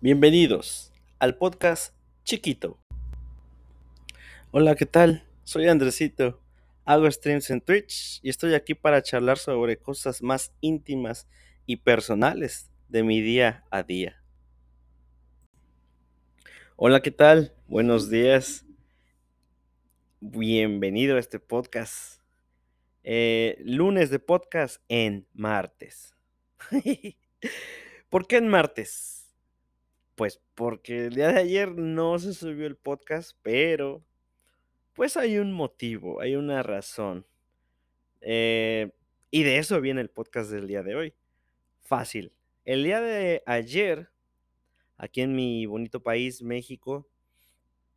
Bienvenidos al podcast chiquito. Hola, ¿qué tal? Soy Andresito. Hago streams en Twitch y estoy aquí para charlar sobre cosas más íntimas y personales de mi día a día. Hola, ¿qué tal? Buenos días. Bienvenido a este podcast. Eh, lunes de podcast en martes. ¿Por qué en martes? Pues porque el día de ayer no se subió el podcast, pero pues hay un motivo, hay una razón. Eh, y de eso viene el podcast del día de hoy. Fácil. El día de ayer, aquí en mi bonito país, México,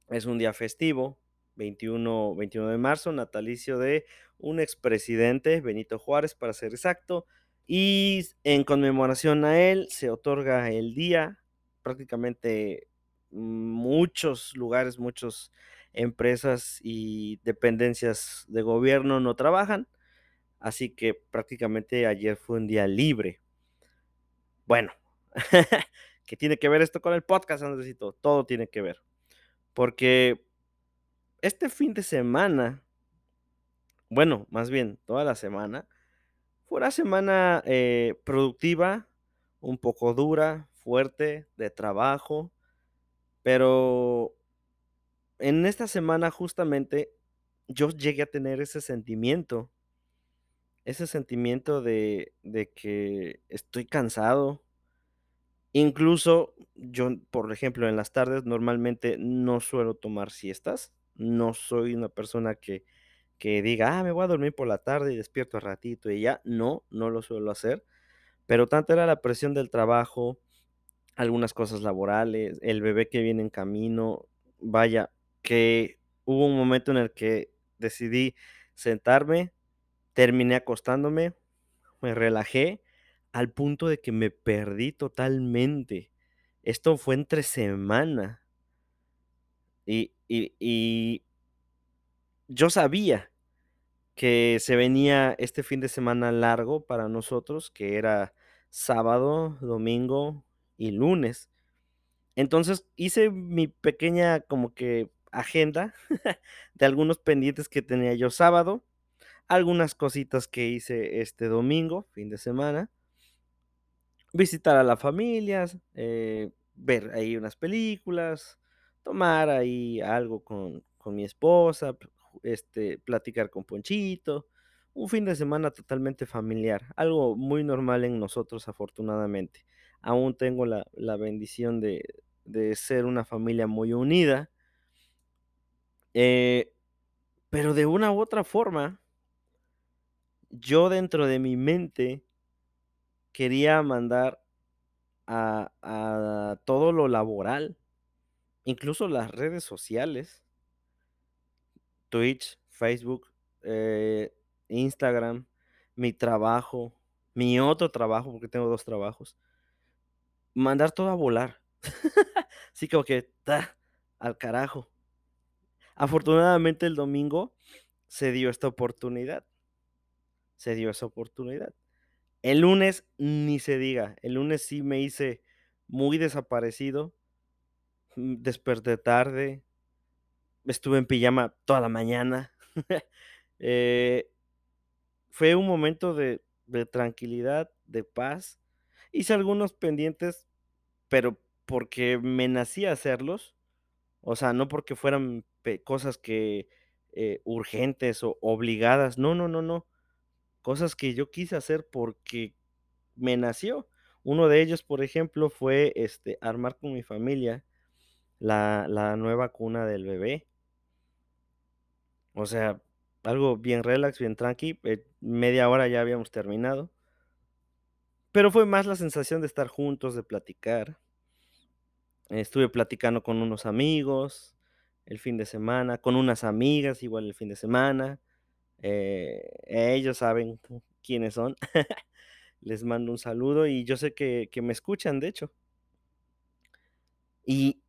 es un día festivo, 21, 21 de marzo, natalicio de un expresidente, Benito Juárez, para ser exacto. Y en conmemoración a él se otorga el día prácticamente muchos lugares, muchas empresas y dependencias de gobierno no trabajan. Así que prácticamente ayer fue un día libre. Bueno, ¿qué tiene que ver esto con el podcast, Andresito? Todo tiene que ver. Porque este fin de semana, bueno, más bien toda la semana, fue una semana eh, productiva, un poco dura, fuerte de trabajo, pero en esta semana justamente yo llegué a tener ese sentimiento, ese sentimiento de, de que estoy cansado. Incluso yo, por ejemplo, en las tardes normalmente no suelo tomar siestas, no soy una persona que, que diga, ah, me voy a dormir por la tarde y despierto a ratito y ya, no, no lo suelo hacer, pero tanto era la presión del trabajo, algunas cosas laborales, el bebé que viene en camino, vaya, que hubo un momento en el que decidí sentarme, terminé acostándome, me relajé al punto de que me perdí totalmente. Esto fue entre semana. Y, y, y yo sabía que se venía este fin de semana largo para nosotros, que era sábado, domingo, y lunes. Entonces hice mi pequeña como que agenda de algunos pendientes que tenía yo sábado, algunas cositas que hice este domingo, fin de semana, visitar a la familia, eh, ver ahí unas películas, tomar ahí algo con, con mi esposa, este, platicar con Ponchito, un fin de semana totalmente familiar, algo muy normal en nosotros afortunadamente aún tengo la, bendición de, ser una familia muy unida. Eh, pero de una u otra forma, yo dentro de mi mente quería mandar a, todo lo laboral, incluso las redes sociales, Twitch, Facebook, eh, Instagram, mi trabajo, mi otro trabajo, porque tengo dos trabajos, mandar todo a volar. Así como que, ta, al carajo. Afortunadamente el domingo se dio esta oportunidad. Se dio esa oportunidad. El lunes ni se diga. El lunes sí me hice muy desaparecido. Mm, desperté tarde. Estuve en pijama toda la mañana. Eh, fue un momento de, de tranquilidad, de paz Hice algunos pendientes, pero porque me nacía hacerlos. O sea, no porque fueran cosas que eh, urgentes o obligadas. No, no, no, no. Cosas que yo quise hacer porque me nació. Uno de ellos, por ejemplo, fue este armar con mi familia la, la nueva cuna del bebé. O sea, algo bien relax, bien tranqui. Eh, media hora ya habíamos terminado. Pero fue más la sensación de estar juntos, de platicar. Estuve platicando con unos amigos el fin de semana, con unas amigas igual el fin de semana. Eh, ellos saben quiénes son. Les mando un saludo y yo sé que, me escuchan, de hecho. Y,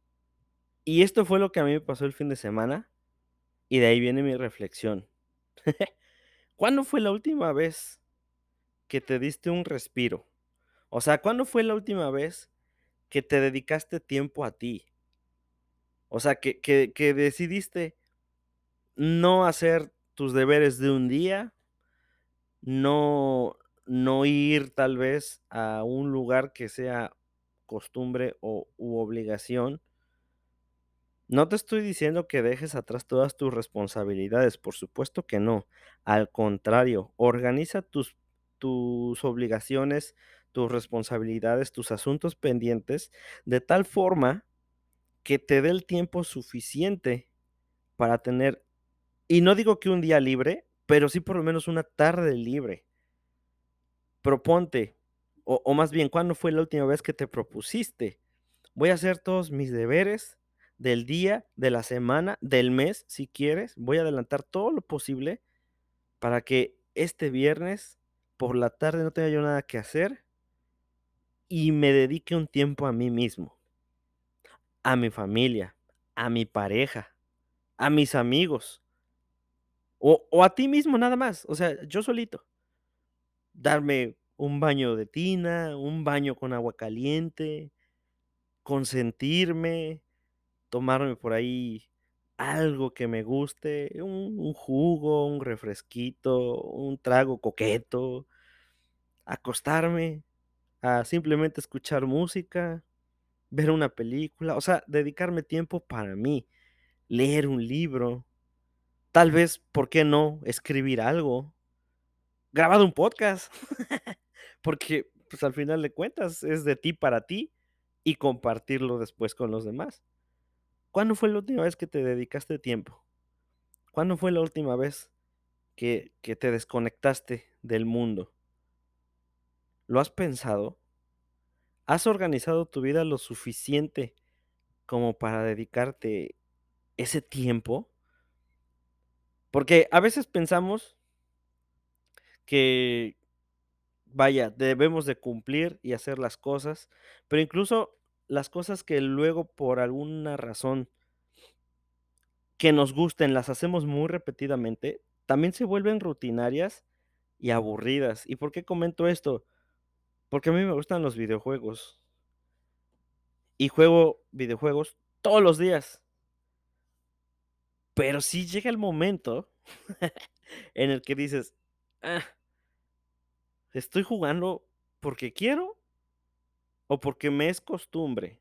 y esto fue lo que a mí me pasó el fin de semana. Y de ahí viene mi reflexión. ¿Cuándo fue la última vez que te diste un respiro? O sea, ¿cuándo fue la última vez que te dedicaste tiempo a ti. O sea, que que que decidiste no hacer tus deberes de un día no no ir tal vez a un lugar que sea costumbre o u obligación. No te estoy diciendo que dejes atrás todas tus responsabilidades, por supuesto que no. Al contrario, organiza tus tus obligaciones, tus responsabilidades, tus asuntos pendientes, de tal forma que te dé el tiempo suficiente para tener y no digo que un día libre, pero sí por lo menos una tarde libre. Proponte, o o más bien, ¿cuándo fue la última vez que te propusiste? Voy a hacer todos mis deberes del día, de la semana, del mes, si quieres, voy a adelantar todo lo posible para que este viernes por la tarde no tenga yo nada que hacer y me dedique un tiempo a mí mismo. A mi familia, a mi pareja, a mis amigos. O a ti mismo nada más, o sea, yo solito. Darme un baño de tina, un baño con agua caliente, consentirme, tomarme por ahí algo que me guste, un un jugo, un refresquito, un trago coqueto, acostarme a simplemente escuchar música, ver una película, o sea, dedicarme tiempo para mí, leer un libro, tal vez, ¿por qué no?, escribir algo. Grabar un podcast, porque, pues, al final de cuentas es de ti para ti y compartirlo después con los demás. ¿Cuándo fue la última vez que te dedicaste tiempo? ¿Cuándo fue la última vez que que te desconectaste del mundo? ¿Lo has pensado? ¿Has organizado tu vida lo suficiente como para dedicarte ese tiempo? Porque a veces pensamos que, vaya, debemos de cumplir y hacer las cosas, pero incluso las cosas que luego por alguna razón que nos gusten, las hacemos muy repetidamente, también se vuelven rutinarias y aburridas, ¿y por qué comento esto? Porque a mí me gustan los videojuegos. Y juego videojuegos todos los días. Pero sí llega el momento en el que dices: "Ah" "¿estoy jugando porque quiero o porque me es costumbre?".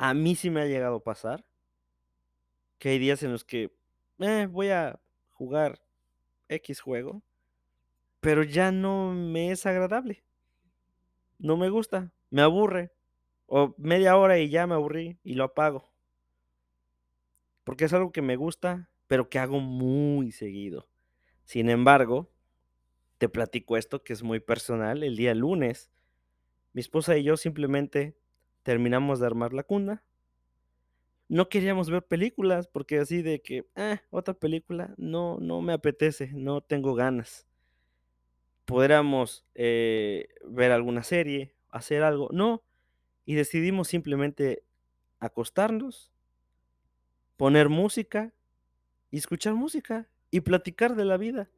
A mí sí me ha llegado a pasar que hay días en los que, eh, voy a jugar equis juego pero ya no me es agradable. No me gusta, me aburre, o media hora y ya me aburrí y lo apago. Porque es algo que me gusta, pero que hago muy seguido. Sin embargo, te platico esto que es muy personal, el día lunes, mi esposa y yo simplemente terminamos de armar la cuna no queríamos ver películas, porque así de que: "Ah, otra película, no no me apetece, no tengo ganas". Pudiéramos, eh, ver alguna serie, hacer algo, no, y decidimos simplemente acostarnos poner música y escuchar música y platicar de la vida.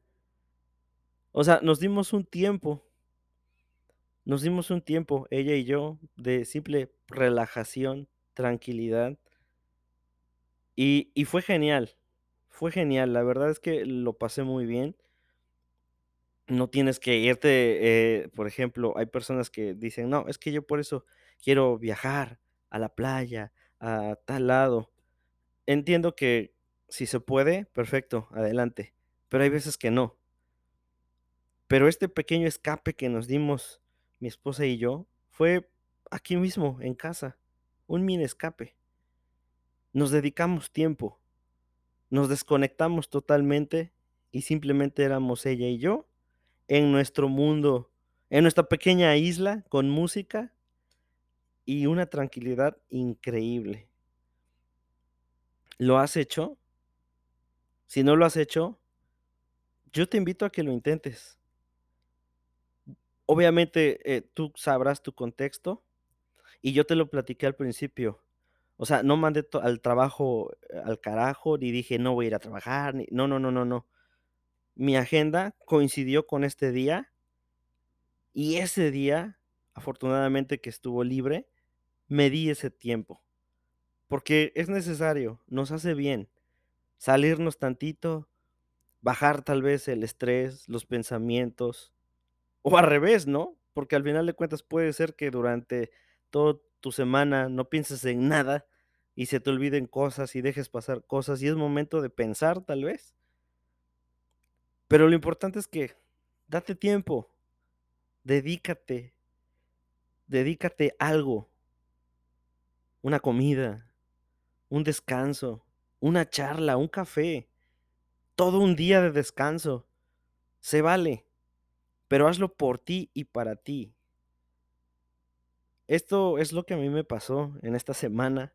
O sea, nos dimos un tiempo. Nos dimos un tiempo, ella y yo, de simple relajación, tranquilidad. Y y fue genial, fue genial, la verdad es que lo pasé muy bien. No tienes que irte, eh, por ejemplo, hay personas que dicen: "No, es que yo por eso quiero viajar a la playa, a tal lado". Entiendo que si se puede, perfecto, adelante, pero hay veces que no. Pero este pequeño escape que nos dimos mi esposa y yo, fue aquí mismo en casa, un mini escape. Nos dedicamos tiempo, nos desconectamos totalmente y simplemente éramos ella y yo en nuestro mundo, en nuestra pequeña isla con música y una tranquilidad increíble. ¿Lo has hecho? Si no lo has hecho yo te invito a que lo intentes. Obviamente, eh, tú sabrás tu contexto, y yo te lo platiqué al principio. O sea, no mandé al trabajo al carajo, ni dije: "No voy a ir a trabajar", ni no, no, no, no, no. Mi agenda coincidió con este día y ese día afortunadamente que estuvo libre, me di ese tiempo, porque es necesario, nos hace bien salirnos tantito, bajar tal vez el estrés, los pensamientos, o al revés, ¿no? Porque al final de cuentas puede ser que durante toda tu semana no pienses en nada y se te olviden cosas y dejes pasar cosas y es momento de pensar tal vez. Pero lo importante es que date tiempo, dedícate, dedícate algo, una comida, un descanso, una charla, un café, todo un día de descanso, se vale, pero hazlo por ti y para ti. Esto es lo que a mí me pasó en esta semana,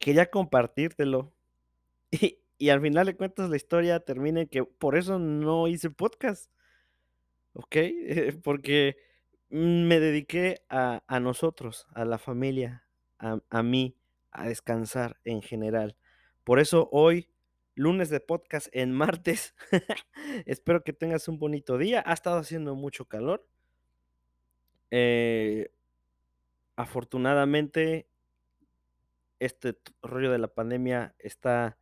quería compartírtelo y al final de cuentas la historia termina que por eso no hice podcast. Eh, porque me dediqué a nosotros, a la familia, a mí, a descansar en general. Por eso hoy, lunes de podcast en martes, espero que tengas un bonito día. Ha estado haciendo mucho calor. Eh afortunadamente este rollo de la pandemia está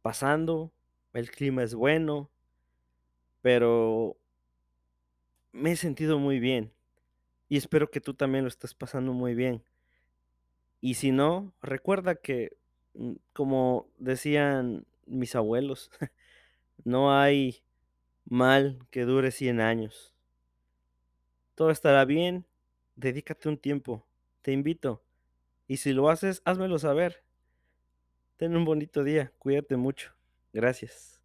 pasando, el clima es bueno pero me he sentido muy bien, y espero que tú también lo estés pasando muy bien. Y si no, recuerda que, mm, como decían mis abuelos, no hay mal que dure 100 años. Todo estará bien, dedícate un tiempo, te invito, y si lo haces, házmelo saber. Ten un bonito día, cuídate mucho. Gracias.